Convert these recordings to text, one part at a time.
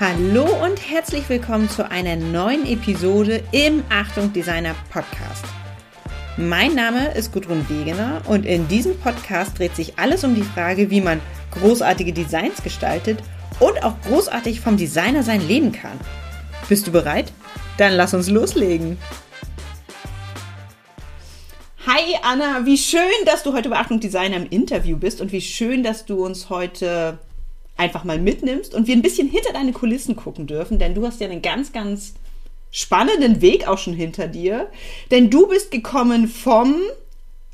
Hallo und herzlich willkommen zu einer neuen Episode im Achtung Designer Podcast. Mein Name ist Gudrun Wegener und in diesem Podcast dreht sich alles um die Frage, wie man großartige Designs gestaltet und auch großartig vom Designer sein leben kann. Bist du bereit? Dann lass uns loslegen. Hi Anna, wie schön, dass du heute bei Achtung Designer im Interview bist und wie schön, dass du uns heute einfach mal mitnimmst und wir ein bisschen hinter deine Kulissen gucken dürfen, denn du hast ja einen ganz, ganz spannenden Weg auch schon hinter dir. Denn du bist gekommen vom,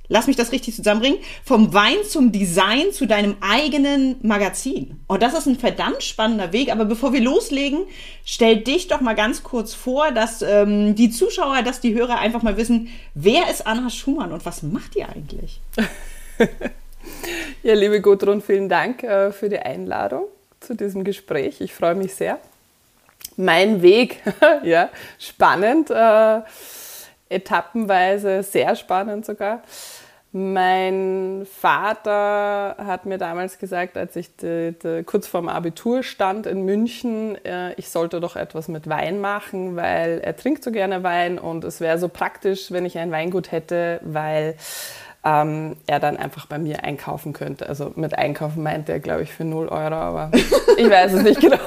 lass mich das richtig zusammenbringen, vom Wein zum Design zu deinem eigenen Magazin. Und das ist ein verdammt spannender Weg. Aber bevor wir loslegen, stell dich doch mal ganz kurz vor, dass ähm, die Zuschauer, dass die Hörer einfach mal wissen, wer ist Anna Schumann und was macht ihr eigentlich? Ja, liebe Gudrun, vielen Dank äh, für die Einladung zu diesem Gespräch. Ich freue mich sehr. Mein Weg, ja, spannend, äh, etappenweise sehr spannend sogar. Mein Vater hat mir damals gesagt, als ich die, die, kurz vorm Abitur stand in München, äh, ich sollte doch etwas mit Wein machen, weil er trinkt so gerne Wein und es wäre so praktisch, wenn ich ein Weingut hätte, weil ähm, er dann einfach bei mir einkaufen könnte. Also mit einkaufen meinte er, glaube ich, für 0 Euro, aber ich weiß es nicht genau.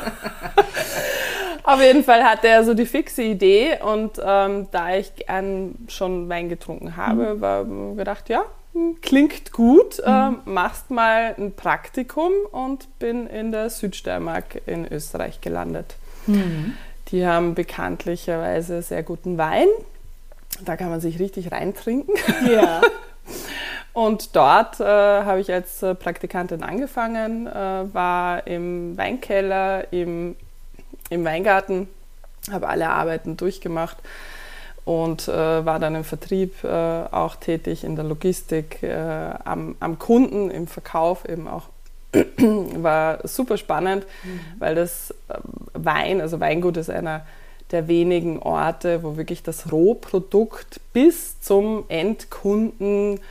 Auf jeden Fall hatte er so die fixe Idee und ähm, da ich gern schon Wein getrunken habe, mhm. war gedacht, ja, hm, klingt gut, mhm. ähm, machst mal ein Praktikum und bin in der Südsteiermark in Österreich gelandet. Mhm. Die haben bekanntlicherweise sehr guten Wein. Da kann man sich richtig reintrinken. Ja. Und dort äh, habe ich als äh, Praktikantin angefangen, äh, war im Weinkeller, im, im Weingarten, habe alle Arbeiten durchgemacht und äh, war dann im Vertrieb äh, auch tätig, in der Logistik, äh, am, am, Kunden, im Verkauf eben auch. war super spannend, mhm. weil das Wein, also Weingut ist einer der wenigen Orte, wo wirklich das Rohprodukt bis zum Endkunden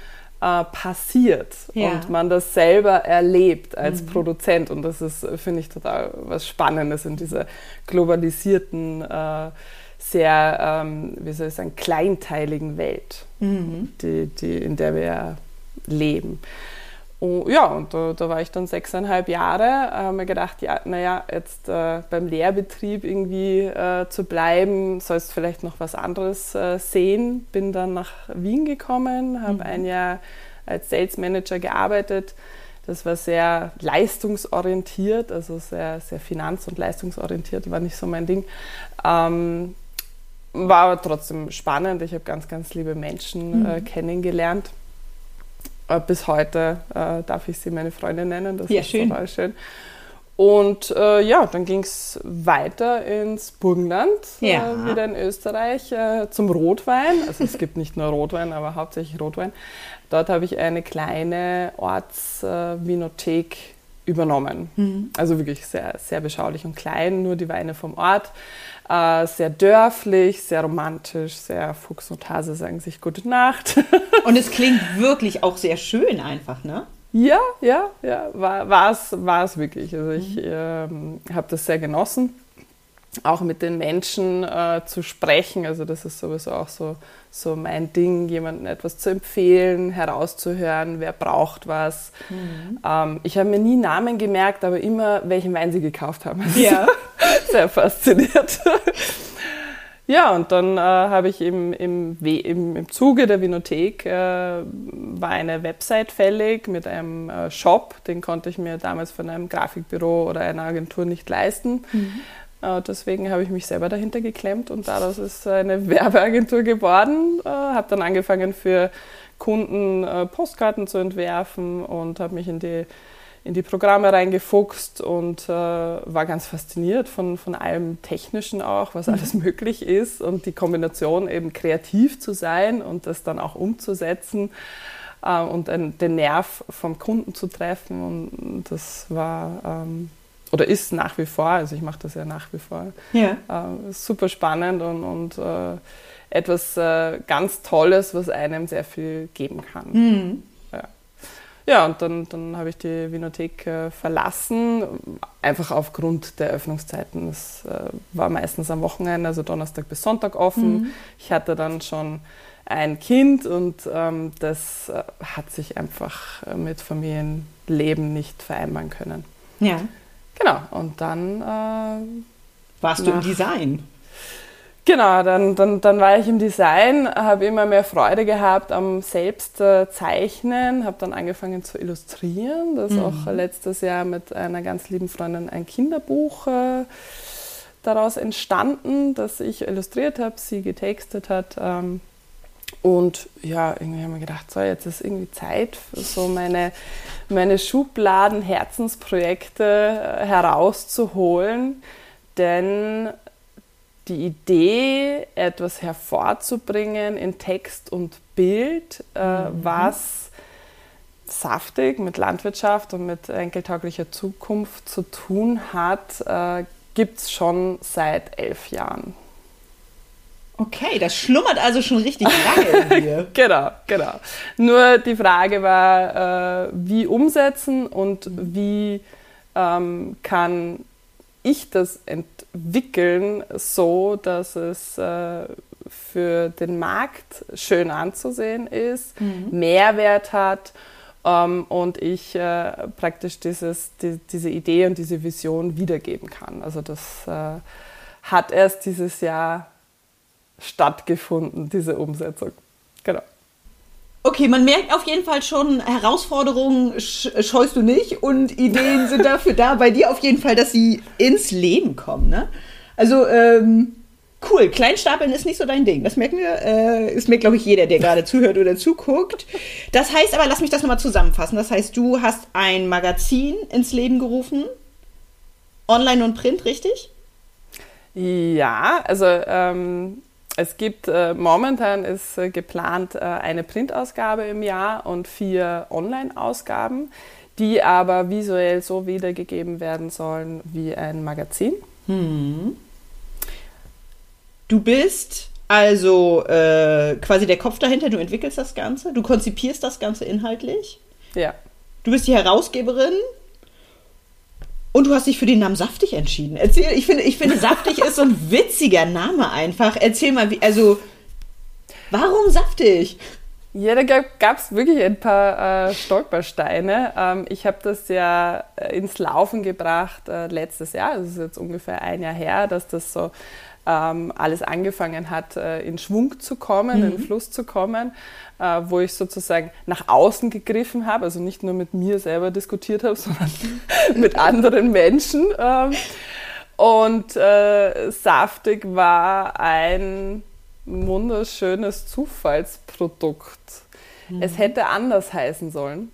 äh, passiert ja. und man das selber erlebt als mhm. Produzent. Und das ist, finde ich, total was Spannendes in dieser globalisierten, äh, sehr, ähm, wie soll ich sagen, kleinteiligen Welt, mhm. die, die, in der wir leben. Und, ja, und da, da, war ich dann sechseinhalb Jahre, habe mir gedacht, ja, naja, jetzt äh, beim Lehrbetrieb irgendwie äh, zu bleiben, sollst vielleicht noch was anderes äh, sehen. Bin dann nach Wien gekommen, habe mhm. ein Jahr als Sales Manager gearbeitet. Das war sehr leistungsorientiert, also sehr, sehr finanz- und leistungsorientiert, war nicht so mein Ding. Ähm, war aber trotzdem spannend. Ich habe ganz, ganz liebe Menschen äh, mhm. kennengelernt äh, bis heute äh, darf ich sie meine Freundin nennen. Das ja, ist schön. total schön. Und äh, ja, dann ging es weiter ins Burgenland, äh, ja. äh, wieder in Österreich, äh, zum Rotwein. Also es gibt nicht nur Rotwein, aber hauptsächlich Rotwein. Dort habe ich eine kleine Ortsvinothek übernommen. Mhm. Also wirklich sehr, sehr beschaulich und klein, nur die Weine vom Ort. Äh, sehr dörflich, sehr romantisch, sehr Fuchs und Hase sagen sich Gute Nacht. und es klingt wirklich auch sehr schön einfach, ne? Ja, ja, ja, war es war wirklich. Also ich mhm. ähm, habe das sehr genossen auch mit den Menschen äh, zu sprechen. Also das ist sowieso auch so, so mein Ding, jemandem etwas zu empfehlen, herauszuhören, wer braucht was. Mhm. Ähm, ich habe mir nie Namen gemerkt, aber immer, welchen Wein sie gekauft haben. Also ja. sehr fasziniert. Ja, und dann äh, habe ich im, im, im, im Zuge der Vinothek äh, war eine Website fällig mit einem äh, Shop, den konnte ich mir damals von einem Grafikbüro oder einer Agentur nicht leisten. Mhm. Äh, deswegen habe ich mich selber dahinter geklemmt und daraus ist eine Werbeagentur geworden. Äh, habe dann angefangen für Kunden äh, Postkarten zu entwerfen und habe mich in die, in die Programme reingefuchst und war ganz fasziniert von, von allem Technischen auch, was alles mhm. möglich ist und die Kombination eben kreativ zu sein und das dann auch umzusetzen und den Nerv vom Kunden zu treffen. Und das war ähm, oder ist nach wie vor, also ich mache das ja nach wie vor, ja. Äh, super spannend und, und äh, etwas äh, ganz Tolles, was einem sehr viel geben kann. Mhm. Ja. ja, und dann, dann habe ich die Vinothek äh, verlassen, einfach aufgrund der Öffnungszeiten. Es äh, war meistens am Wochenende, also Donnerstag bis Sonntag offen. Mhm. Ich hatte dann schon ein Kind und ähm, das äh, hat sich einfach mit Familienleben nicht vereinbaren können. Ja. Genau, und dann. Äh, Warst du im Design? Genau, dann, dann, dann war ich im Design, habe immer mehr Freude gehabt am Selbstzeichnen, habe dann angefangen zu illustrieren. Das ist mhm. auch letztes Jahr mit einer ganz lieben Freundin ein Kinderbuch äh, daraus entstanden, das ich illustriert habe, sie getextet hat. Ähm, und ja, irgendwie haben wir gedacht, so, jetzt ist irgendwie Zeit, so meine, meine Schubladen, Herzensprojekte äh, herauszuholen. Denn die Idee, etwas hervorzubringen in Text und Bild, äh, mhm. was saftig mit Landwirtschaft und mit enkeltauglicher Zukunft zu tun hat, äh, gibt es schon seit elf Jahren. Okay, das schlummert also schon richtig lange in dir. genau, genau. Nur die Frage war, äh, wie umsetzen und wie ähm, kann ich das entwickeln, so dass es äh, für den Markt schön anzusehen ist, mhm. Mehrwert hat ähm, und ich äh, praktisch dieses, die, diese Idee und diese Vision wiedergeben kann. Also das äh, hat erst dieses Jahr stattgefunden, diese Umsetzung. Genau. Okay, man merkt auf jeden Fall schon, Herausforderungen scheust du nicht und Ideen sind dafür da, bei dir auf jeden Fall, dass sie ins Leben kommen. Ne? Also, ähm, cool, Kleinstapeln ist nicht so dein Ding. Das merken wir. Äh, ist mir, glaube ich, jeder, der gerade zuhört oder zuguckt. Das heißt aber, lass mich das nochmal zusammenfassen. Das heißt, du hast ein Magazin ins Leben gerufen. Online und Print, richtig? Ja, also ähm, es gibt äh, momentan ist äh, geplant äh, eine Printausgabe im Jahr und vier Online-Ausgaben, die aber visuell so wiedergegeben werden sollen wie ein Magazin. Hm. Du bist also äh, quasi der Kopf dahinter, du entwickelst das Ganze, du konzipierst das Ganze inhaltlich. Ja. Du bist die Herausgeberin und du hast dich für den Namen Saftig entschieden. Erzähl, ich finde, ich finde Saftig ist so ein witziger Name einfach. Erzähl mal, wie, also, warum Saftig? Ja, da gab es wirklich ein paar äh, Stolpersteine. Ähm, ich habe das ja äh, ins Laufen gebracht äh, letztes Jahr, das ist jetzt ungefähr ein Jahr her, dass das so ähm, alles angefangen hat, äh, in Schwung zu kommen, mhm. in Fluss zu kommen, äh, wo ich sozusagen nach außen gegriffen habe, also nicht nur mit mir selber diskutiert habe, sondern mit anderen Menschen. Ähm, und äh, Saftig war ein wunderschönes Zufallsprodukt. Mhm. Es hätte anders heißen sollen.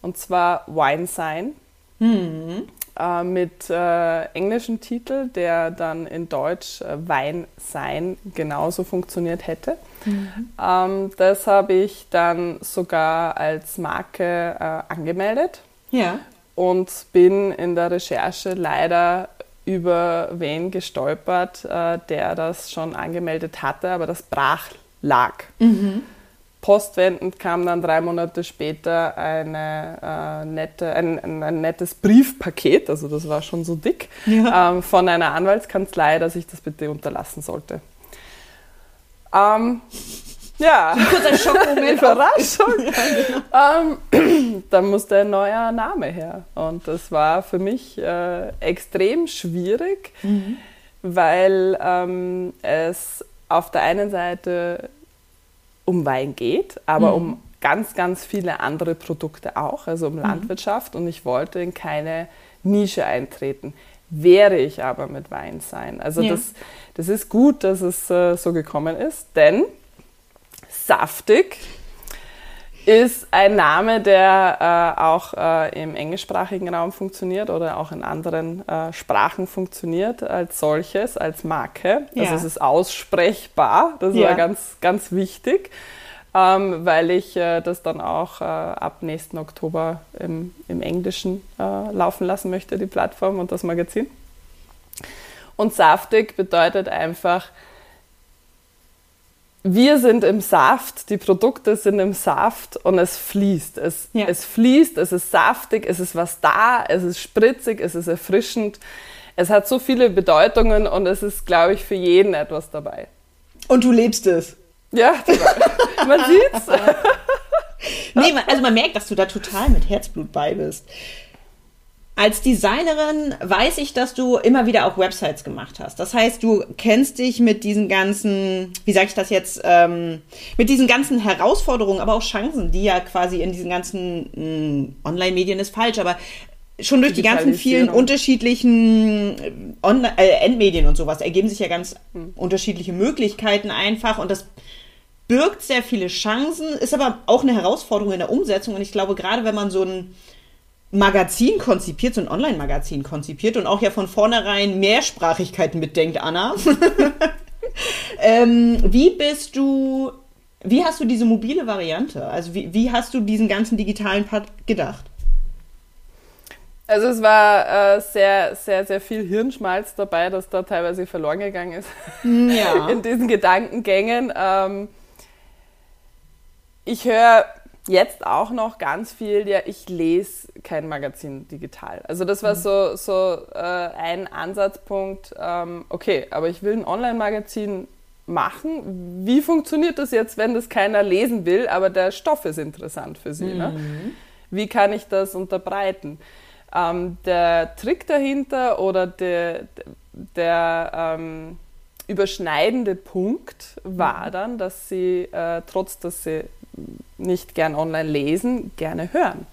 Und zwar Wine Sign. Mhm äh, mit äh, englischem Titel, der dann in Deutsch äh, Wein sein genauso funktioniert hätte. Mhm. Ähm, das habe ich dann sogar als Marke äh, angemeldet. Ja. Und bin in der Recherche leider über wen gestolpert, äh, der das schon angemeldet hatte, aber das brach lag. Mhm. Postwendend kam dann drei Monate später eine, äh, nette, ein, ein, ein, nettes Briefpaket, also das war schon so dick, ja. ähm, von einer Anwaltskanzlei, dass ich das bitte unterlassen sollte. Ähm, ja. Kurzer Schockmoment. Überraschung. ja, genau. ähm, dann musste ein neuer Name her. Und das war für mich äh, extrem schwierig, mhm. weil ähm, es auf der einen Seite um Wein geht, aber mhm. um ganz, ganz viele andere Produkte auch, also um mhm. Landwirtschaft. Und ich wollte in keine Nische eintreten. Wäre ich aber mit Wein sein. Also ja. das, das ist gut, dass es äh, so gekommen ist, denn saftig ist ein Name, der äh, auch äh, im englischsprachigen Raum funktioniert oder auch in anderen äh, Sprachen funktioniert als solches, als Marke. Also ja. Also es ist aussprechbar, das ja. war ganz, ganz wichtig, ähm, weil ich äh, das dann auch äh, ab nächsten Oktober im, im Englischen äh, laufen lassen möchte, die Plattform und das Magazin. Und saftig bedeutet einfach, wir sind im Saft, die Produkte sind im Saft und es fließt. Es, ja. es fließt, es ist saftig, es ist was da, es ist spritzig, es ist erfrischend. Es hat so viele Bedeutungen und es ist, glaube ich, für jeden etwas dabei. Und du lebst es. Ja, man sieht's. nee, also man merkt, dass du da total mit Herzblut bei bist. Als Designerin weiß ich, dass du immer wieder auch Websites gemacht hast. Das heißt, du kennst dich mit diesen ganzen, wie sage ich das jetzt, ähm, mit diesen ganzen Herausforderungen, aber auch Chancen, die ja quasi in diesen ganzen hm, Online-Medien ist falsch, aber schon durch die ganzen vielen unterschiedlichen Online äh, Endmedien und sowas ergeben sich ja ganz hm. unterschiedliche Möglichkeiten einfach und das birgt sehr viele Chancen, ist aber auch eine Herausforderung in der Umsetzung und ich glaube, gerade wenn man so ein Magazin konzipiert, so ein Online-Magazin konzipiert und auch ja von vornherein Mehrsprachigkeiten mitdenkt, Anna. ähm, wie bist du, wie hast du diese mobile Variante? Also wie, wie hast du diesen ganzen digitalen Part gedacht? Also es war äh, sehr, sehr, sehr viel Hirnschmalz dabei, das da teilweise verloren gegangen ist hm, ja. in diesen Gedankengängen. Ähm, ich höre jetzt auch noch ganz viel, ja, ich lese kein Magazin digital. Also das war mhm. so, so äh, ein Ansatzpunkt, ähm, okay, aber ich will ein Online-Magazin machen. Wie funktioniert das jetzt, wenn das keiner lesen will, aber der Stoff ist interessant für sie? Ne? Mhm. Ne? Wie kann ich das unterbreiten? Ähm, der Trick dahinter oder der, der ähm, überschneidende Punkt war mhm. dann, dass sie, äh, trotz dass sie nicht gern online lesen, gerne hören.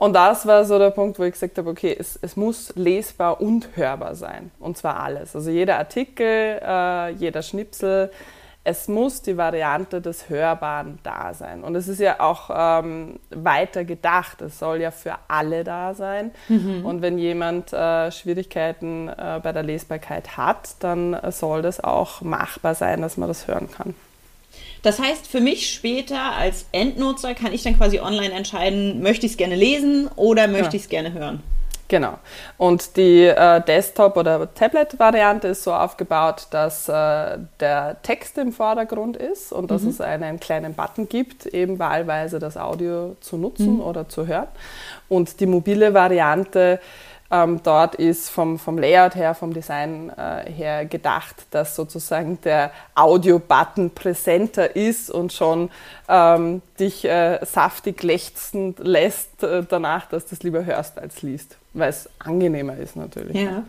Und das war so der Punkt, wo ich gesagt habe, okay, es, es muss lesbar und hörbar sein. Und zwar alles. Also jeder Artikel, äh, jeder Schnipsel, es muss die Variante des Hörbaren da sein. Und es ist ja auch ähm, weiter gedacht. Es soll ja für alle da sein. Mhm. Und wenn jemand äh, Schwierigkeiten äh, bei der Lesbarkeit hat, dann soll das auch machbar sein, dass man das hören kann. Das heißt, für mich später als Endnutzer kann ich dann quasi online entscheiden, möchte ich es gerne lesen oder möchte ja. ich es gerne hören. Genau. Und die äh, Desktop- oder Tablet-Variante ist so aufgebaut, dass äh, der Text im Vordergrund ist und dass mhm. es einen kleinen Button gibt, eben wahlweise das Audio zu nutzen mhm. oder zu hören. Und die mobile Variante ähm, dort ist vom, vom Layout her, vom Design äh, her gedacht, dass sozusagen der Audio-Button präsenter ist und schon ähm, dich äh, saftig lechzend lässt äh, danach, dass du es lieber hörst als liest, weil es angenehmer ist natürlich. Ja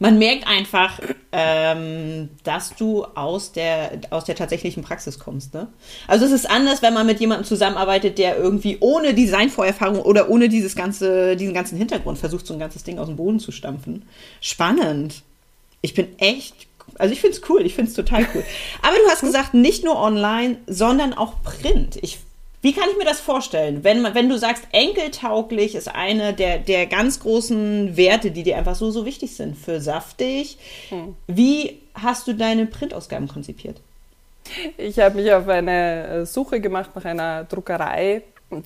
man merkt einfach, ähm, dass du aus der, aus der tatsächlichen Praxis kommst. Ne? Also es ist anders, wenn man mit jemandem zusammenarbeitet, der irgendwie ohne Designvorerfahrung oder ohne dieses ganze, diesen ganzen Hintergrund versucht, so ein ganzes Ding aus dem Boden zu stampfen. Spannend. Ich bin echt, also ich finde es cool, ich finde es total cool. Aber du hast gesagt, nicht nur online, sondern auch Print. Ich wie kann ich mir das vorstellen? Wenn, wenn du sagst, enkeltauglich ist eine der, der ganz großen Werte, die dir einfach so, so wichtig sind für saftig. Hm. Wie hast du deine Printausgaben konzipiert? Ich habe mich auf eine äh, Suche gemacht nach einer Druckerei,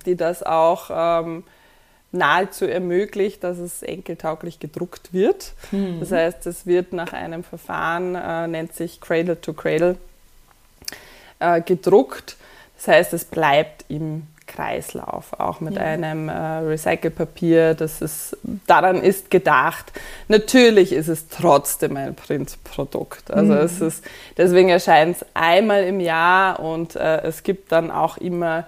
die das auch ähm, nahezu ermöglicht, dass es enkeltauglich gedruckt wird. Mhm. Das heißt, es wird nach einem Verfahren, äh, nennt sich Cradle to Cradle, äh, gedruckt das heißt, es bleibt im Kreislauf, auch mit ja. einem äh, Recycelpapier. Das ist, daran ist gedacht. Natürlich ist es trotzdem ein Printprodukt. Also mhm. es ist, deswegen erscheint es einmal im Jahr und äh, es gibt dann auch immer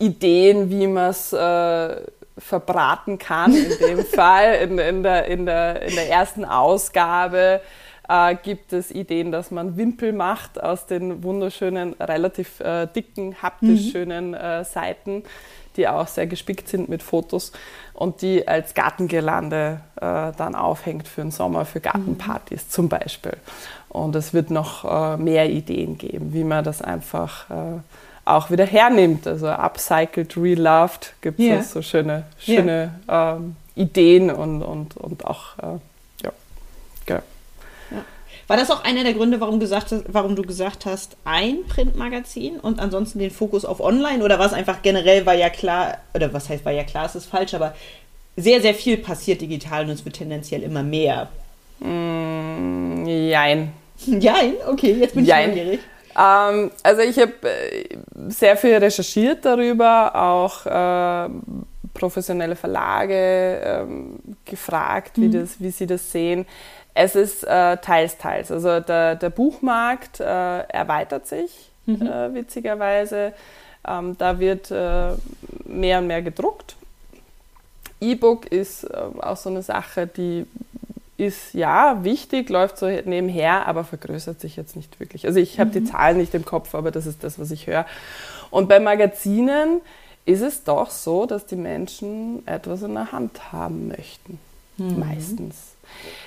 Ideen, wie man es äh, verbraten kann. In dem Fall in, in, der, in, der, in der ersten Ausgabe äh, gibt es Ideen, dass man Wimpel macht aus den wunderschönen, relativ äh, dicken, haptisch mhm. schönen äh, Seiten, die auch sehr gespickt sind mit Fotos und die als Gartengirlande äh, dann aufhängt für den Sommer, für Gartenpartys mhm. zum Beispiel. Und es wird noch äh, mehr Ideen geben, wie man das einfach äh, auch wieder hernimmt. Also upcycled, reloved gibt es yeah. so schöne, schöne yeah. ähm, Ideen und, und, und auch, äh. War das auch einer der Gründe, warum, gesagt, warum du gesagt hast, ein Printmagazin und ansonsten den Fokus auf Online? Oder war es einfach generell, war ja klar, oder was heißt, war ja klar, es ist falsch, aber sehr, sehr viel passiert digital und es wird tendenziell immer mehr? Mm, jein. Jein? Okay, jetzt bin ich neugierig. Ähm, also ich habe äh, sehr viel recherchiert darüber, auch äh, professionelle Verlage ähm, gefragt, wie, mhm. das, wie sie das sehen. Es ist äh, teils, teils. Also der, der Buchmarkt äh, erweitert sich mhm. Äh, witzigerweise. Ähm, da wird äh, mehr und mehr gedruckt. E-Book ist auch so eine Sache, die ist ja wichtig, läuft so nebenher, aber vergrößert sich jetzt nicht wirklich. Also ich habe mhm. die Zahlen nicht im Kopf, aber das ist das, was ich höre. Und bei Magazinen ist es doch so, dass die Menschen etwas in der Hand haben möchten. Mhm. Meistens.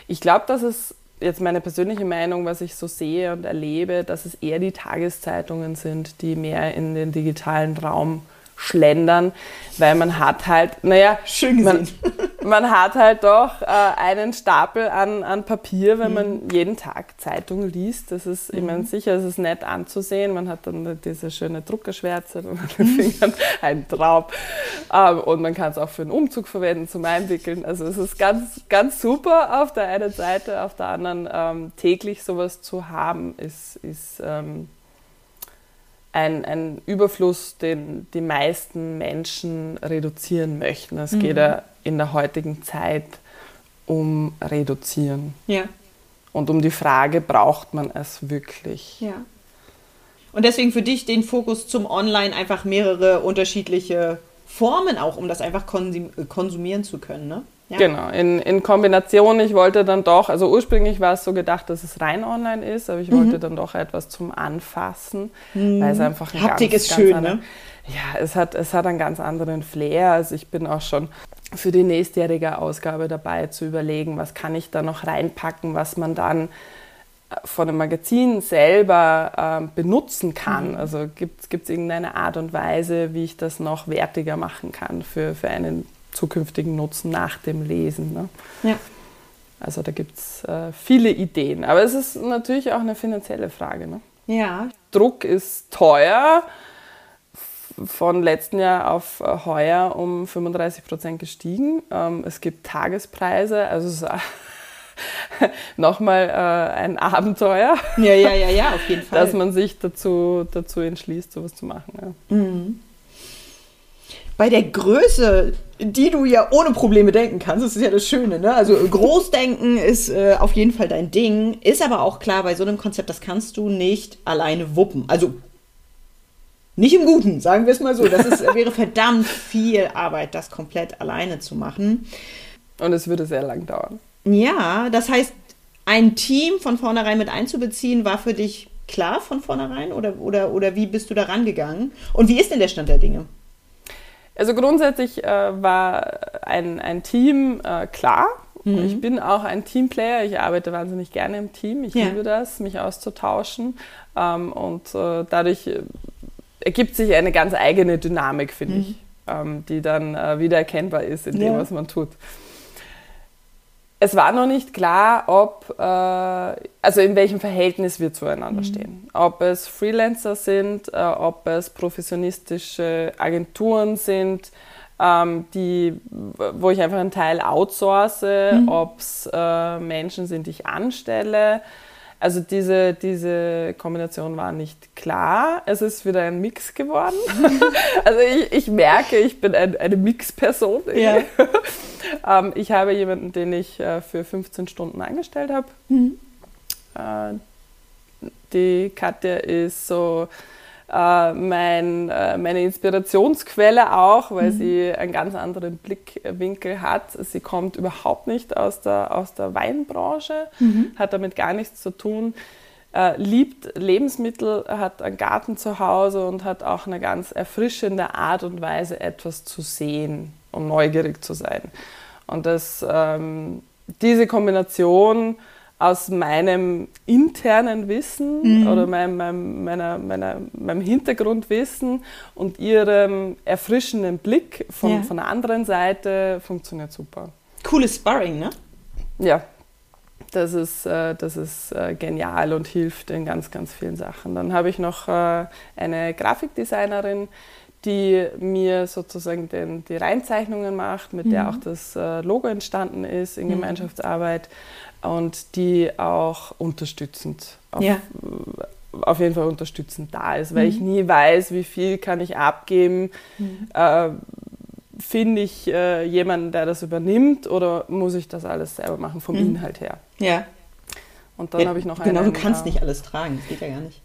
Ich glaube, dass es jetzt meine persönliche Meinung, was ich so sehe und erlebe, dass es eher die Tageszeitungen sind, die mehr in den digitalen Raum schlendern, weil man hat halt, naja, Schön. Man, man hat halt doch äh, einen Stapel an, an Papier, wenn mhm. man jeden Tag Zeitung liest. Das ist, mhm. ich meine, sicher ist es nett anzusehen. Man hat dann diese schöne Druckerschwärze und an den mhm. Fingern ein Traum. Ähm, und man kann es auch für einen Umzug verwenden, zum Einwickeln. Also es ist ganz, ganz super auf der einen Seite, auf der anderen ähm, täglich sowas zu haben, ist, ist ähm, ein, ein Überfluss, den die meisten Menschen reduzieren möchten. Es mhm. geht ja in der heutigen Zeit um Reduzieren. Ja. Und um die Frage, braucht man es wirklich? Ja. Und deswegen für dich den Fokus zum Online einfach mehrere unterschiedliche Formen auch, um das einfach konsumieren zu können, ne? Ja. Genau, in, in Kombination, ich wollte dann doch, also ursprünglich war es so gedacht, dass es rein online ist, aber ich mhm. wollte dann doch etwas zum Anfassen, mhm. weil es einfach ein Haptik ganz, ist ganz schön, andere, ne? Ja, es hat, es hat einen ganz anderen Flair. Also ich bin auch schon für die nächstjährige Ausgabe dabei zu überlegen, was kann ich da noch reinpacken, was man dann äh, von dem Magazin selber äh, benutzen kann. Mhm. Also gibt es irgendeine Art und Weise, wie ich das noch wertiger machen kann für, für einen zukünftigen Nutzen nach dem Lesen. Ne? Ja. Also da gibt es äh, viele Ideen. Aber es ist natürlich auch eine finanzielle Frage. Ne? Ja. Druck ist teuer. Von letzten Jahr auf äh, heuer um 35 Prozent gestiegen. Ähm, es gibt Tagespreise, also es ist nochmal äh, ein Abenteuer. Ja, ja, ja, ja, auf jeden Fall. Dass man sich dazu, dazu entschließt, sowas zu machen. Ja. Mhm bei der Größe, die du ja ohne Probleme denken kannst, das ist ja das Schöne, ne? Also Großdenken ist äh, auf jeden Fall dein Ding, ist aber auch klar, bei so einem Konzept, das kannst du nicht alleine wuppen. Also nicht im Guten, sagen wir es mal so. Das ist, wäre verdammt viel Arbeit, das komplett alleine zu machen. Und es würde sehr lang dauern. Ja, das heißt, ein Team von vornherein mit einzubeziehen, war für dich klar von vornherein oder, oder, oder wie bist du da rangegangen? Und wie ist denn der Stand der Dinge? Also grundsätzlich äh, war ein, ein Team äh, klar. Mhm. Ich bin auch ein Teamplayer. Ich arbeite wahnsinnig gerne im Team. Ich ja. liebe das, mich auszutauschen. Ähm, und äh, dadurch äh, ergibt sich eine ganz eigene Dynamik, finde mhm. ich, ähm, die dann äh, wieder erkennbar ist in ja. dem, was man tut. Es war noch nicht klar, ob, äh, also in welchem Verhältnis wir zueinander mhm. stehen. Ob es Freelancer sind, äh, ob es professionistische Agenturen sind, ähm, die, wo ich einfach einen Teil outsource, mhm. ob es äh, Menschen sind, die ich anstelle. Also diese, diese Kombination war nicht klar. Es ist wieder ein Mix geworden. also ich, ich merke, ich bin ein, eine Mix-Person. Ja. ähm, ich habe jemanden, den ich äh, für 15 Stunden angestellt habe. Mhm. Äh, die Katja ist so äh, mein, äh, meine Inspirationsquelle auch, weil mhm. sie einen ganz anderen Blickwinkel hat. Sie kommt überhaupt nicht aus der, aus der Weinbranche, mhm. hat damit gar nichts zu tun. Äh, liebt Lebensmittel, hat einen Garten zu Hause und hat auch eine ganz erfrischende Art und Weise, etwas zu sehen und neugierig zu sein. Und das, ähm, diese Kombination aus meinem internen Wissen mhm. oder meinem, meinem, meiner, meiner, meinem Hintergrundwissen und ihrem erfrischenden Blick von, ja. von der anderen Seite funktioniert super. Cooles Sparring, ne? Ja, das ist, äh, das ist äh, genial und hilft in ganz, ganz vielen Sachen. Dann habe ich noch äh, eine Grafikdesignerin, die mir sozusagen den, die Reinzeichnungen macht, mit mhm. der auch das Logo entstanden ist in mhm. Gemeinschaftsarbeit und die auch unterstützend auf, ja. auf jeden Fall unterstützend da ist, weil mhm. ich nie weiß, wie viel kann ich abgeben. Mhm. Äh, Finde ich äh, jemanden, der das übernimmt oder muss ich das alles selber machen vom mhm. Inhalt her? Ja. Und dann ja, habe ich noch Genau, einen, du kannst äh, nicht alles tragen, das geht ja gar nicht.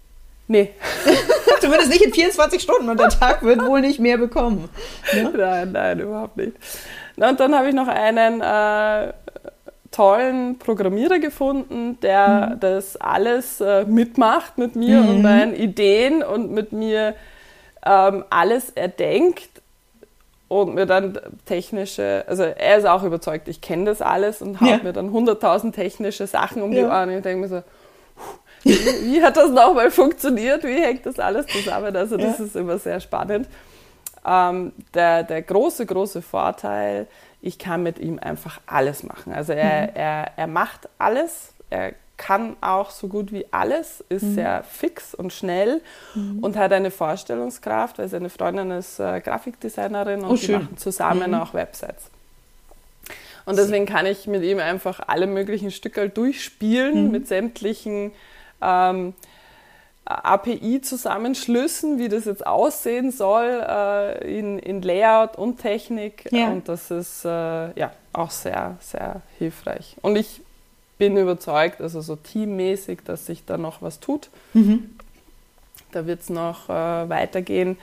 Nee. Zumindest nicht in 24 Stunden und der Tag wird wohl nicht mehr bekommen. Ne? Nein, nein, überhaupt nicht. Und dann habe ich noch einen äh, tollen Programmierer gefunden, der mhm. das alles äh, mitmacht mit mir mhm. und meinen Ideen und mit mir ähm, alles erdenkt und mir dann technische, also er ist auch überzeugt, ich kenne das alles und haut ja. mir dann 100.000 technische Sachen um die Ohren und ich denke mir so, wie, wie, hat das nochmal funktioniert, wie hängt das alles zusammen, also das ja. ist immer sehr spannend. Ähm, der, der große, große Vorteil ich kann mit ihm einfach alles machen. Also er, mhm. er, er macht alles, er kann auch so gut wie alles, ist mhm. sehr fix und schnell mhm. und hat eine Vorstellungskraft, weil seine Freundin ist äh, Grafikdesignerin und oh, die machen zusammen mhm. auch Websites. Und deswegen kann ich mit ihm einfach alle möglichen Stücke durchspielen mhm. mit sämtlichen ähm, API-Zusammenschlüssen, wie das jetzt aussehen soll äh, in, in Layout und Technik. Ja. Und das ist äh, ja auch sehr, sehr hilfreich. Und ich bin überzeugt, also so teammäßig, dass sich da noch was tut. Mhm. Da wird es noch äh, weitergehen.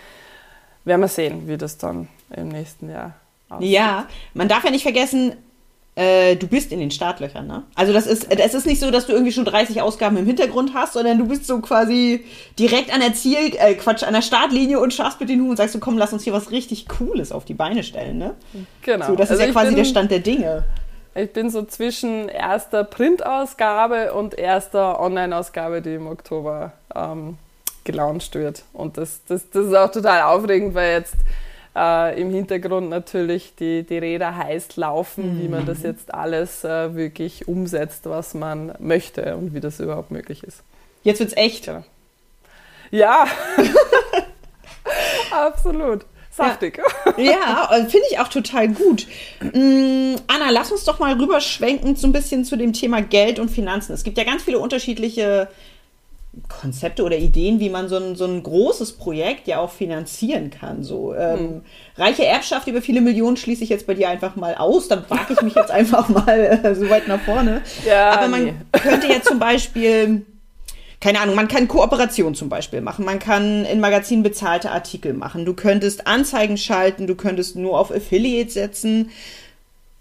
Werden wir sehen, wie das dann im nächsten Jahr aussieht. Ja, man darf ja nicht vergessen, äh, du bist in den Startlöchern, ne? Also das ist, es ist nicht so, dass du irgendwie schon 30 Ausgaben im Hintergrund hast, sondern du bist so quasi direkt an der Ziel, äh, Quatsch, an der Startlinie und schaffst mit den Hufen und sagst so, komm, lass uns hier was richtig Cooles auf die Beine stellen, ne? Genau. So, das also ist ja quasi bin, der Stand der Dinge. Ich bin so zwischen erster Printausgabe und erster Online-Ausgabe, die im Oktober ähm, gelauncht wird. Und das, das, das ist auch total aufregend, weil jetzt äh, im Hintergrund natürlich die, die Räder heiß laufen, mhm. wie man das mhm. jetzt alles äh, wirklich umsetzt, was man möchte und wie das überhaupt möglich ist. Jetzt wird's echt. Ja, ja. absolut. Saftig. Ja, ja finde ich auch total gut. Mm, Anna, lass uns doch mal rüberschwenken so ein bisschen zu dem Thema Geld und Finanzen. Es gibt ja ganz viele unterschiedliche Konzepte oder Ideen, wie man so ein, so ein großes Projekt ja auch finanzieren kann. So ähm, hm. reiche Erbschaft über viele Millionen schließe ich jetzt bei dir einfach mal aus. Dann wage ich mich jetzt einfach mal äh, so weit nach vorne. Ja, Aber man nee. könnte ja zum Beispiel keine Ahnung, man kann Kooperation zum Beispiel machen, man kann in Magazinen bezahlte Artikel machen, du könntest Anzeigen schalten, du könntest nur auf Affiliate setzen,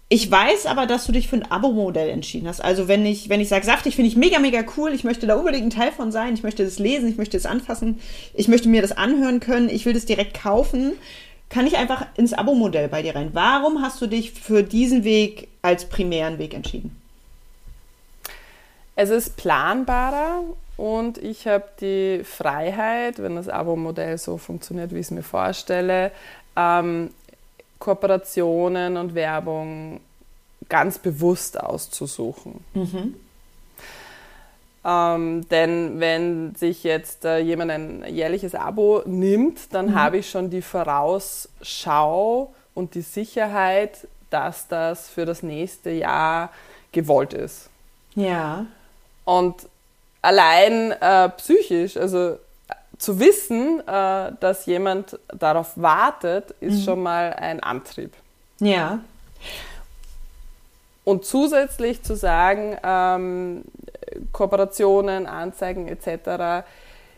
ich weiß aber, dass du dich für ein Abo-Modell entschieden hast. Also wenn ich, wenn ich sage, saftig finde ich mega, mega cool, ich möchte da unbedingt ein Teil von sein, ich möchte das lesen, ich möchte es anfassen, ich möchte mir das anhören können, ich will das direkt kaufen, kann ich einfach ins Abo-Modell bei dir rein. Warum hast du dich für diesen Weg als primären Weg entschieden? Es ist planbarer und ich habe die Freiheit, wenn das Abo-Modell so funktioniert, wie ich es mir vorstelle, ähm, Kooperationen und Werbung ganz bewusst auszusuchen. Mhm. Ähm, denn wenn sich jetzt äh, jemand ein jährliches Abo nimmt, dann mhm. habe ich schon die Vorausschau und die Sicherheit, dass das für das nächste Jahr gewollt ist. Ja. Und allein äh, psychisch, also zu wissen, äh, dass jemand darauf wartet, ist mhm. schon mal ein Antrieb. Ja. Und zusätzlich zu sagen, ähm, Kooperationen, Anzeigen etc.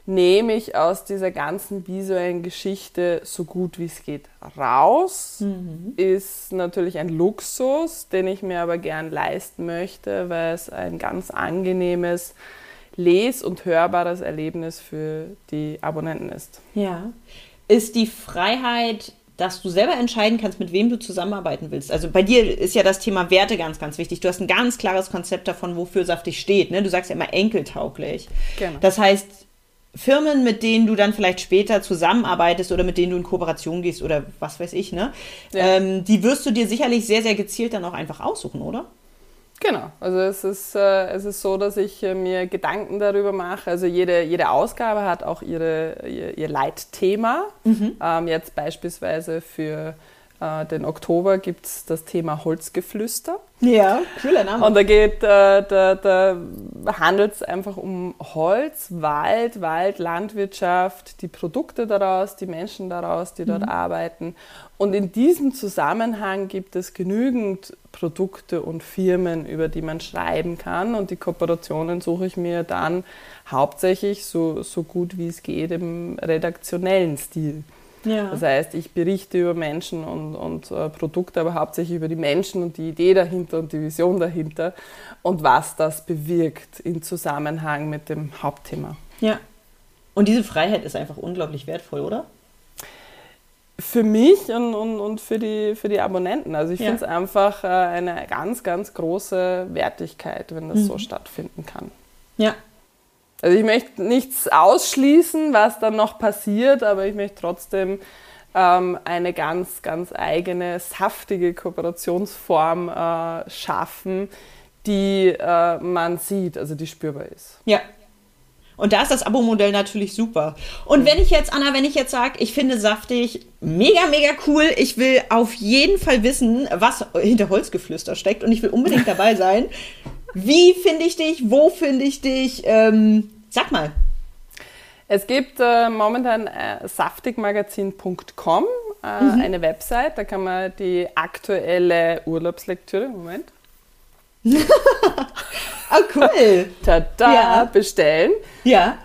nehme ich aus dieser ganzen visuellen Geschichte so gut wie es geht raus, mhm. ist natürlich ein Luxus, den ich mir aber gern leisten möchte, weil es ein ganz angenehmes les- und hörbares Erlebnis für die Abonnenten ist. Ja. Ist die Freiheit, dass du selber entscheiden kannst, mit wem du zusammenarbeiten willst. Also bei dir ist ja das Thema Werte ganz, ganz wichtig. Du hast ein ganz klares Konzept davon, wofür Saftig steht. Ne? Du sagst ja immer enkeltauglich. Genau. Das heißt, Firmen, mit denen du dann vielleicht später zusammenarbeitest oder mit denen du in Kooperation gehst oder was weiß ich, ne? Ja. Ähm, die wirst du dir sicherlich sehr, sehr gezielt dann auch einfach aussuchen, oder? Genau, also es ist, äh, es ist so, dass ich äh, mir Gedanken darüber mache. Also jede, jede Ausgabe hat auch ihre, ihr, ihr Leitthema. Mhm. Ähm, jetzt beispielsweise für äh, den Oktober gibt es das Thema Holzgeflüster. Ja, cooler Name. Und da geht, äh, da, da handelt es einfach um Holz, Wald, Wald, Landwirtschaft, die Produkte daraus, die Menschen daraus, die dort mhm. arbeiten. Und in diesem Zusammenhang gibt es genügend Produkte und Firmen, über die man schreiben kann. Und die Kooperationen suche ich mir dann hauptsächlich so, so gut wie es geht im redaktionellen Stil. Ja. Das heißt, ich berichte über Menschen und, und äh, Produkte, aber hauptsächlich über die Menschen und die Idee dahinter und die Vision dahinter und was das bewirkt im Zusammenhang mit dem Hauptthema. Ja. Und diese Freiheit ist einfach unglaublich wertvoll, oder? Für mich und, und, und für, die, für die Abonnenten. Also ich ja. finde es einfach äh, eine ganz, ganz große Wertigkeit, wenn das mhm. so stattfinden kann. Ja, also ich möchte nichts ausschließen, was dann noch passiert, aber ich möchte trotzdem ähm, eine ganz, ganz eigene, saftige Kooperationsform äh, schaffen, die äh, man sieht, also die spürbar ist. Ja. Und da ist das Abo-Modell natürlich super. Und wenn ich jetzt, Anna, wenn ich jetzt sage, ich finde saftig mega, mega cool, ich will auf jeden Fall wissen, was hinter Holzgeflüster steckt und ich will unbedingt dabei sein, wie finde ich dich? Wo finde ich dich? Ähm, sag mal. Es gibt äh, momentan äh, saftigmagazin.com, äh, mhm. eine Website, da kann man die aktuelle Urlaubslektüre, Moment. ah, cool. Tada, ja. bestellen. Ja.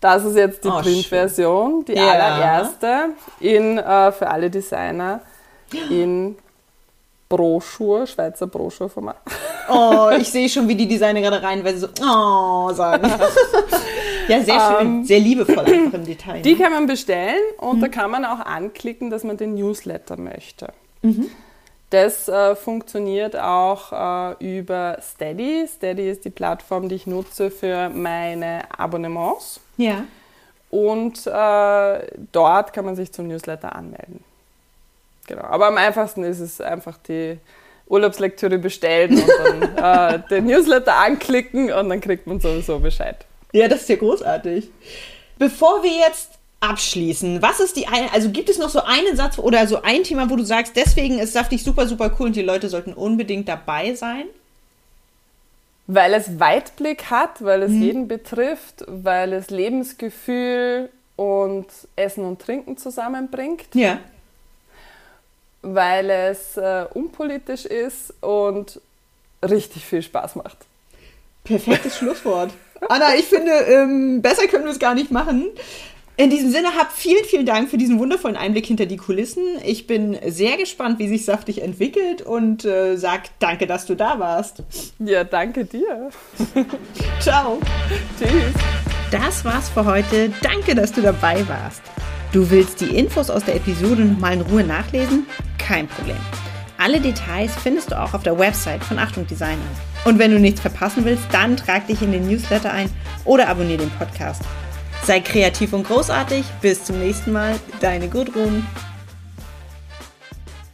Das ist jetzt die oh, Printversion, die ja. allererste in, äh, für alle Designer in Broschur, Schweizer Broschurformat. Oh, ich sehe schon, wie die Designer gerade rein, weil sie so oh sagen. ja, sehr schön, um, ähm, sehr liebevoll einfach im Detail. Die ne? kann man bestellen und mhm. da kann man auch anklicken, dass man den Newsletter möchte. Mhm. Das äh, funktioniert auch äh, über Steady. Steady ist die Plattform, die ich nutze für meine Abonnements. Ja. Und äh, dort kann man sich zum Newsletter anmelden. Genau. Aber am einfachsten ist es einfach die Urlaubslektüre bestellen und dann äh, den Newsletter anklicken und dann kriegt man sowieso Bescheid. Ja, das ist ja großartig. Bevor wir jetzt abschließen, was ist die eine, also gibt es noch so einen Satz oder so ein Thema, wo du sagst, deswegen ist Saftig super, super cool und die Leute sollten unbedingt dabei sein? Weil es Weitblick hat, weil es mhm. jeden betrifft, weil es Lebensgefühl und Essen und Trinken zusammenbringt. Ja weil es äh, unpolitisch ist und richtig viel Spaß macht. Perfektes Schlusswort. Anna, ich finde, ähm, besser können wir es gar nicht machen. In diesem Sinne, habt vielen, vielen Dank für diesen wundervollen Einblick hinter die Kulissen. Ich bin sehr gespannt, wie sich saftig entwickelt und äh, sag danke, dass du da warst. Ja, danke dir. Ciao. Tschüss. Das war's für heute. Danke, dass du dabei warst. Du willst die Infos aus der Episode nochmal in Ruhe nachlesen? Kein Problem. Alle Details findest du auch auf der Website von Achtung Designer. Und wenn du nichts verpassen willst, dann trag dich in den Newsletter ein oder abonniere den Podcast. Sei kreativ und großartig. Bis zum nächsten Mal. Deine Gudrun.